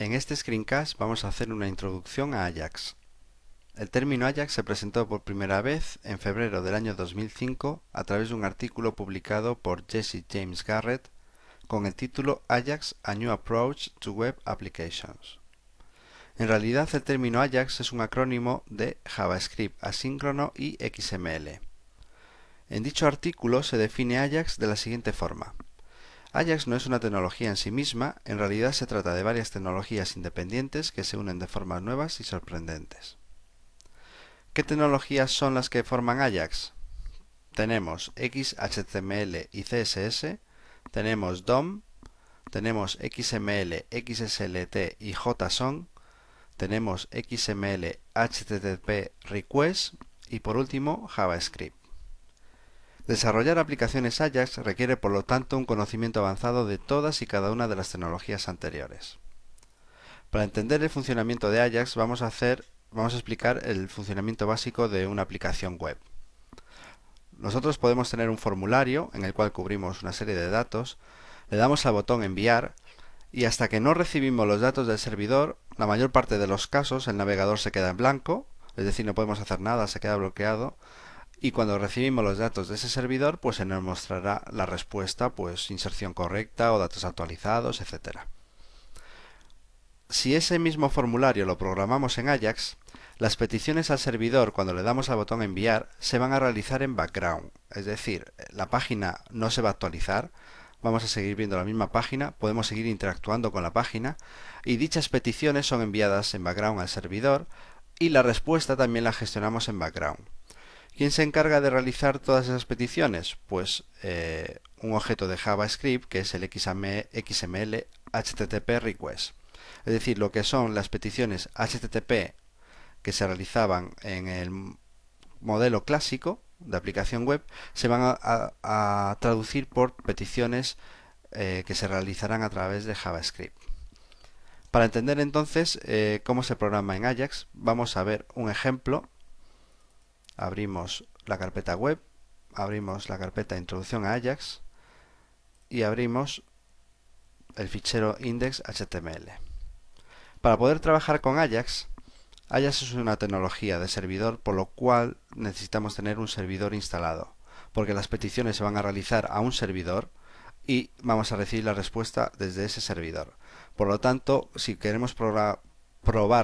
En este screencast vamos a hacer una introducción a Ajax. El término Ajax se presentó por primera vez en febrero del año 2005 a través de un artículo publicado por Jesse James Garrett con el título Ajax A New Approach to Web Applications. En realidad el término Ajax es un acrónimo de JavaScript asíncrono y XML. En dicho artículo se define Ajax de la siguiente forma. Ajax no es una tecnología en sí misma, en realidad se trata de varias tecnologías independientes que se unen de formas nuevas y sorprendentes. ¿Qué tecnologías son las que forman Ajax? Tenemos XHTML y CSS, tenemos DOM, tenemos XML, XSLT y JSON, tenemos XML, HTTP Request y por último JavaScript. Desarrollar aplicaciones Ajax requiere por lo tanto un conocimiento avanzado de todas y cada una de las tecnologías anteriores. Para entender el funcionamiento de Ajax vamos a hacer vamos a explicar el funcionamiento básico de una aplicación web. Nosotros podemos tener un formulario en el cual cubrimos una serie de datos, le damos al botón enviar y hasta que no recibimos los datos del servidor, la mayor parte de los casos el navegador se queda en blanco, es decir, no podemos hacer nada, se queda bloqueado y cuando recibimos los datos de ese servidor pues se nos mostrará la respuesta pues inserción correcta o datos actualizados etcétera. Si ese mismo formulario lo programamos en Ajax las peticiones al servidor cuando le damos al botón enviar se van a realizar en background. Es decir la página no se va a actualizar. Vamos a seguir viendo la misma página podemos seguir interactuando con la página. Y dichas peticiones son enviadas en background al servidor y la respuesta también la gestionamos en background ¿Quién se encarga de realizar todas esas peticiones? Pues eh, un objeto de JavaScript que es el XML HTTP request. Es decir, lo que son las peticiones HTTP que se realizaban en el modelo clásico de aplicación web se van a, traducir por peticiones eh, que se realizarán a través de JavaScript. Para entender entonces eh, cómo se programa en Ajax, vamos a ver un ejemplo abrimos la carpeta web, abrimos la carpeta introducción a Ajax y abrimos el fichero index.html. Para poder trabajar con Ajax, Ajax es una tecnología de servidor por lo cual necesitamos tener un servidor instalado, porque las peticiones se van a realizar a un servidor y vamos a recibir la respuesta desde ese servidor. Por lo tanto, si queremos probar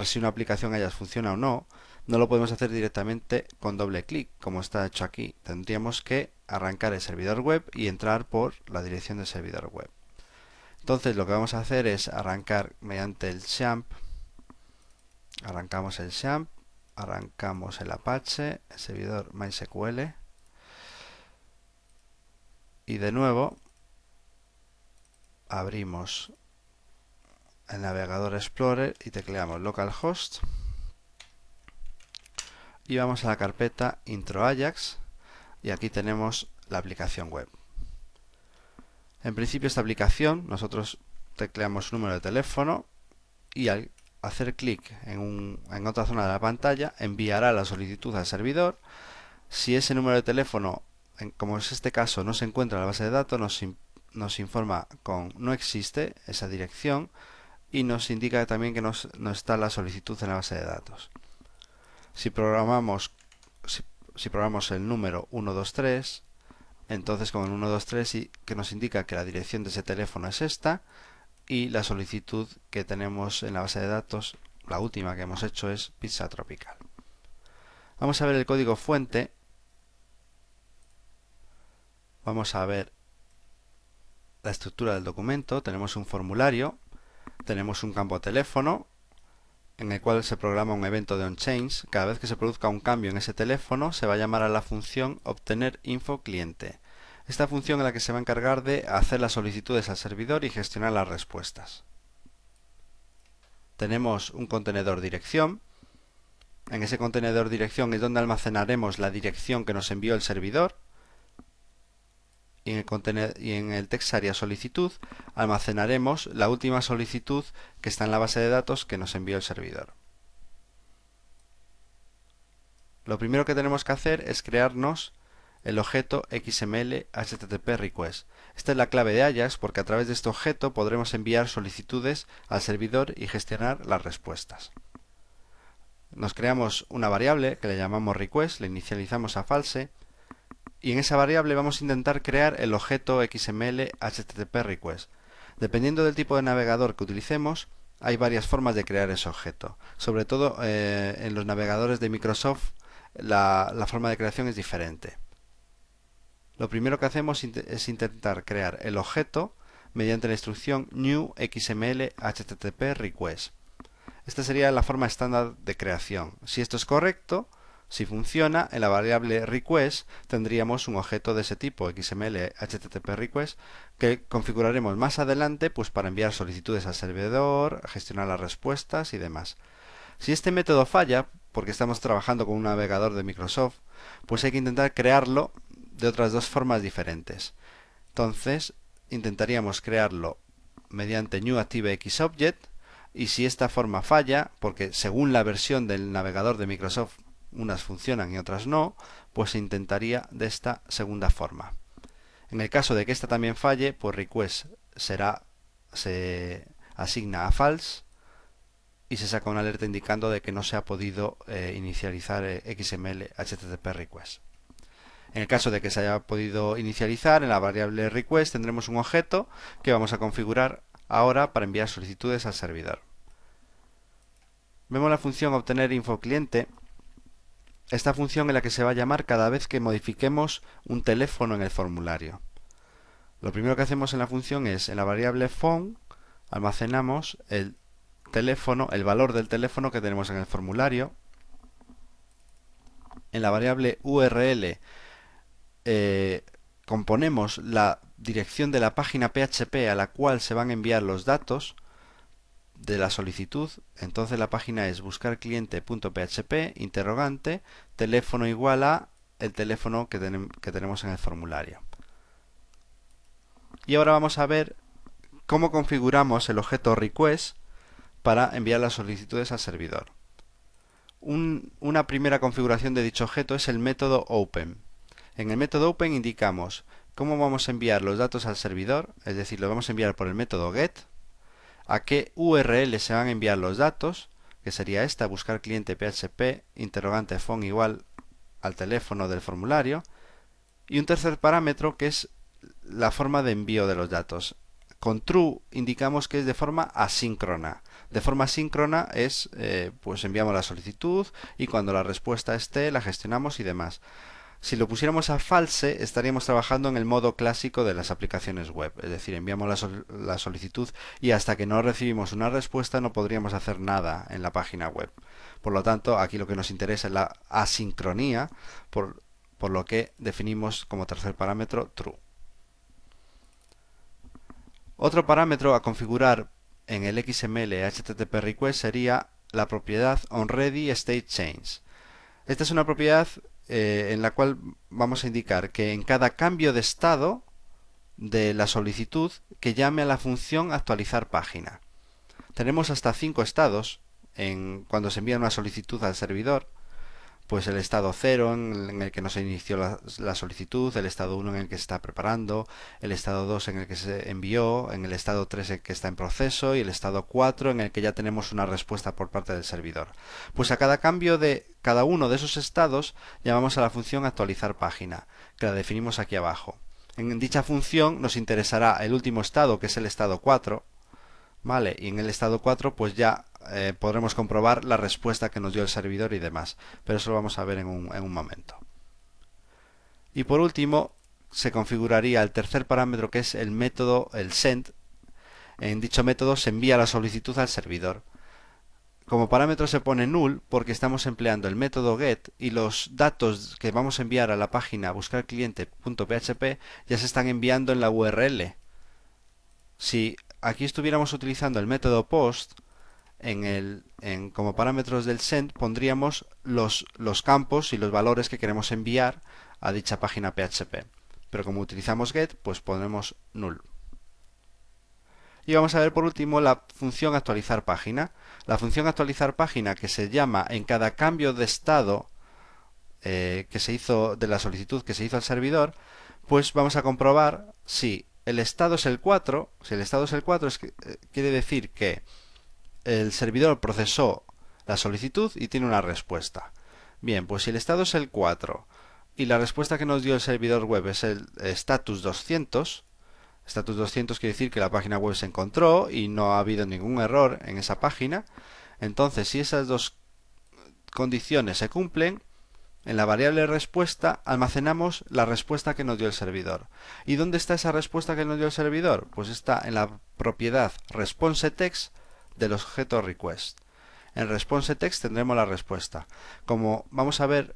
si una aplicación Ajax funciona o no, no lo podemos hacer directamente con doble clic, como está hecho aquí. Tendríamos que arrancar el servidor web y entrar por la dirección del servidor web. Entonces lo que vamos a hacer es arrancar mediante el XAMPP, arrancamos el XAMPP, arrancamos el Apache, el servidor MySQL y de nuevo abrimos el navegador Explorer y tecleamos localhost y vamos a la carpeta intro Ajax y aquí tenemos la aplicación web. En principio esta aplicación nosotros tecleamos número de teléfono y al hacer clic en, en otra zona de la pantalla enviará la solicitud al servidor. Si ese número de teléfono, como es este caso, no se encuentra en la base de datos, nos, nos informa con no existe esa dirección y nos indica también que no está la solicitud en la base de datos. Si programamos, el número 123, entonces con el 123 y que nos indica que la dirección de ese teléfono es esta y la solicitud que tenemos en la base de datos, la última que hemos hecho es pizza tropical. Vamos a ver el código fuente. Vamos a ver la estructura del documento. Tenemos un formulario, tenemos un campo teléfono, en el cual se programa un evento de onChange. Cada vez que se produzca un cambio en ese teléfono, se va a llamar a la función obtener info cliente. Esta función es la que se va a encargar de hacer las solicitudes al servidor y gestionar las respuestas. Tenemos un contenedor dirección. En ese contenedor dirección es donde almacenaremos la dirección que nos envió el servidor y en el, y text area solicitud almacenaremos la última solicitud que está en la base de datos que nos envió el servidor. Lo primero que tenemos que hacer es crearnos el objeto XML HTTP request. Esta es la clave de Ajax porque a través de este objeto podremos enviar solicitudes al servidor y gestionar las respuestas. Nos creamos una variable que le llamamos request, le inicializamos a false y en esa variable vamos a intentar crear el objeto XML HTTP request. Dependiendo del tipo de navegador que utilicemos, hay varias formas de crear ese objeto. Sobre todo eh, en los navegadores de Microsoft la, la forma de creación es diferente. Lo primero que hacemos es intentar crear el objeto mediante la instrucción new xml http request. Esta sería la forma estándar de creación. Si esto es correcto, si funciona, en la variable request tendríamos un objeto de ese tipo, XML HTTP request, que configuraremos más adelante pues, para enviar solicitudes al servidor, gestionar las respuestas y demás. Si este método falla, porque estamos trabajando con un navegador de Microsoft, pues hay que intentar crearlo de otras dos formas diferentes. Entonces, intentaríamos crearlo mediante New Object y si esta forma falla, porque según la versión del navegador de Microsoft unas funcionan y otras no, pues se intentaría de esta segunda forma. En el caso de que esta también falle, pues request será se asigna a false y se saca una alerta indicando de que no se ha podido eh, inicializar eh, XML HTTP request. En el caso de que se haya podido inicializar, en la variable request tendremos un objeto que vamos a configurar ahora para enviar solicitudes al servidor. Vemos la función obtener info cliente. Esta función es la que se va a llamar cada vez que modifiquemos un teléfono en el formulario. Lo primero que hacemos en la función es, en la variable phone, almacenamos el teléfono, el valor del teléfono que tenemos en el formulario. En la variable URL eh, componemos la dirección de la página PHP a la cual se van a enviar los datos de la solicitud, entonces la página es buscar cliente.php, interrogante, teléfono igual a el teléfono que, tenemos en el formulario. Y ahora vamos a ver cómo configuramos el objeto request para enviar las solicitudes al servidor. una primera configuración de dicho objeto es el método open. En el método open indicamos cómo vamos a enviar los datos al servidor, es decir, lo vamos a enviar por el método get, a qué URL se van a enviar los datos, que sería esta, buscar cliente PHP, interrogante phone igual al teléfono del formulario, y un tercer parámetro que es la forma de envío de los datos. Con true indicamos que es de forma asíncrona. De forma asíncrona es, eh, pues enviamos la solicitud y cuando la respuesta esté la gestionamos y demás. Si lo pusiéramos a false, estaríamos trabajando en el modo clásico de las aplicaciones web, es decir, enviamos la, solicitud y hasta que no recibimos una respuesta no podríamos hacer nada en la página web. Por lo tanto, aquí lo que nos interesa es la asincronía, por, lo que definimos como tercer parámetro true. Otro parámetro a configurar en el XML HTTP request sería la propiedad onReadyStateChange. Esta es una propiedad eh, en la cual vamos a indicar que en cada cambio de estado de la solicitud que llame a la función actualizar página. Tenemos hasta cinco estados en cuando se envía una solicitud al servidor pues el estado 0 en, el que no se inició la, solicitud, el estado 1 en el que se está preparando, el estado 2 en el que se envió, en el estado 3 en el que está en proceso y el estado 4 en el que ya tenemos una respuesta por parte del servidor. Pues a cada cambio de cada uno de esos estados llamamos a la función actualizar página, que la definimos aquí abajo. En dicha función nos interesará el último estado, que es el estado 4, ¿vale? Y en el estado 4 pues ya eh, podremos comprobar la respuesta que nos dio el servidor y demás. Pero eso lo vamos a ver en un, en un momento. Y por último, se configuraría el tercer parámetro que es el método, el send. En dicho método se envía la solicitud al servidor. Como parámetro se pone null porque estamos empleando el método get y los datos que vamos a enviar a la página buscarcliente.php ya se están enviando en la URL. Si aquí estuviéramos utilizando el método post, en el, como parámetros del send pondríamos los, los campos y los valores que queremos enviar a dicha página PHP. Pero como utilizamos get, pues ponemos null. Y vamos a ver por último la función actualizar página. La función actualizar página que se llama en cada cambio de estado eh, que se hizo de la solicitud que se hizo al servidor, pues vamos a comprobar si el estado es el 4, si el estado es el 4, es que, eh, quiere decir que el servidor procesó la solicitud y tiene una respuesta. Bien, pues si el estado es el 4 y la respuesta que nos dio el servidor web es el status 200, status 200 quiere decir que la página web se encontró y no ha habido ningún error en esa página, entonces si esas dos condiciones se cumplen, en la variable respuesta almacenamos la respuesta que nos dio el servidor. ¿Y dónde está esa respuesta que nos dio el servidor? Pues está en la propiedad responseText del objeto request. En responseText tendremos la respuesta. Como vamos a ver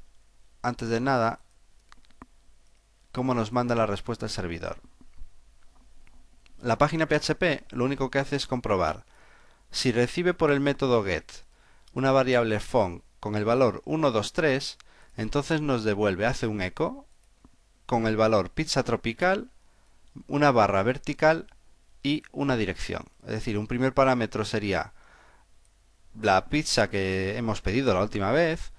antes de nada cómo nos manda la respuesta el servidor. La página PHP lo único que hace es comprobar si recibe por el método get una variable font con el valor 123 entonces nos devuelve, hace un eco con el valor pizza tropical, una barra vertical y una dirección. Es decir, un primer parámetro sería la pizza que hemos pedido la última vez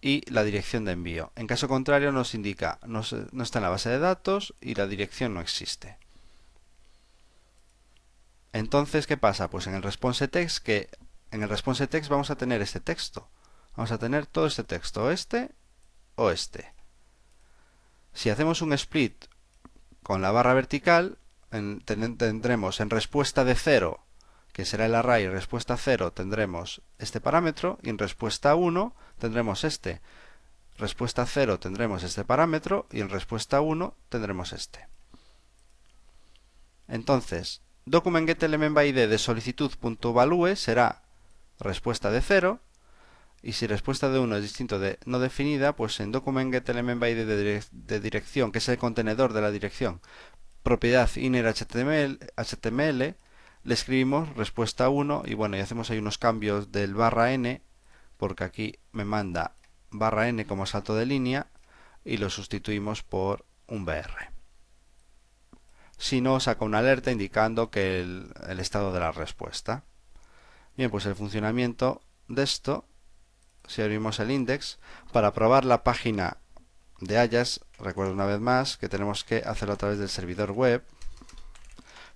y la dirección de envío. En caso contrario nos indica no, no está en la base de datos y la dirección no existe. Entonces, ¿qué pasa? Pues en el response text que en el response text vamos a tener este texto. Vamos a tener todo este texto, este oeste. Si hacemos un split con la barra vertical, tendremos en respuesta de 0, que será el array respuesta 0, tendremos este parámetro, y en respuesta 1 tendremos este. Respuesta 0 tendremos este parámetro, y en respuesta 1 tendremos este. Entonces, documentGetElementById de solicitud.value será respuesta de 0, y si respuesta de 1 es distinto de no definida, pues en document de, dirección, que es el contenedor de la dirección, propiedad inner HTML, HTML, le escribimos respuesta 1 y bueno, y hacemos ahí unos cambios del barra n, porque aquí me manda barra n como salto de línea y lo sustituimos por un br. Si no, saca una alerta indicando que el, el estado de la respuesta. Bien, pues el funcionamiento de esto si abrimos el index, para probar la página de Ajax, recuerdo una vez más que tenemos que hacerlo a través del servidor web,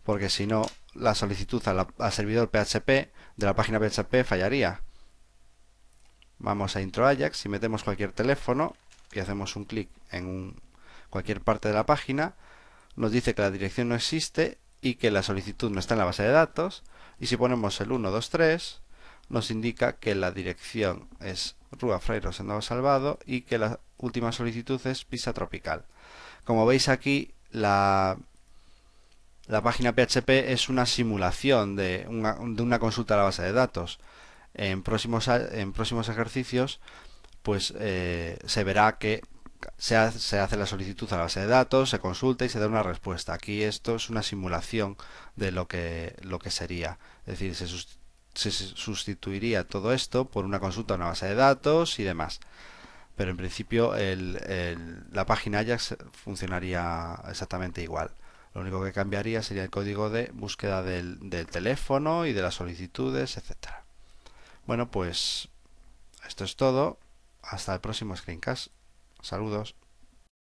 porque si no, la solicitud al servidor PHP de la página PHP fallaría. Vamos a intro Ajax y metemos cualquier teléfono y hacemos un clic en cualquier parte de la página, nos dice que la dirección no existe y que la solicitud no está en la base de datos, y si ponemos el 123, nos indica que la dirección es Rua Frei Rosendo Salvado y que la última solicitud es Pisa Tropical. Como veis aquí, la, la página PHP es una simulación de una, consulta a la base de datos. En próximos, en próximos ejercicios, pues eh, se verá que se hace, la solicitud a la base de datos, se consulta y se da una respuesta. Aquí esto es una simulación de lo que, lo que sería. Es decir, se sustituiría todo esto por una consulta a una base de datos y demás. Pero en principio la página Ajax funcionaría exactamente igual. Lo único que cambiaría sería el código de búsqueda del, del teléfono y de las solicitudes, etcétera. Bueno, pues esto es todo. Hasta el próximo screencast. Saludos.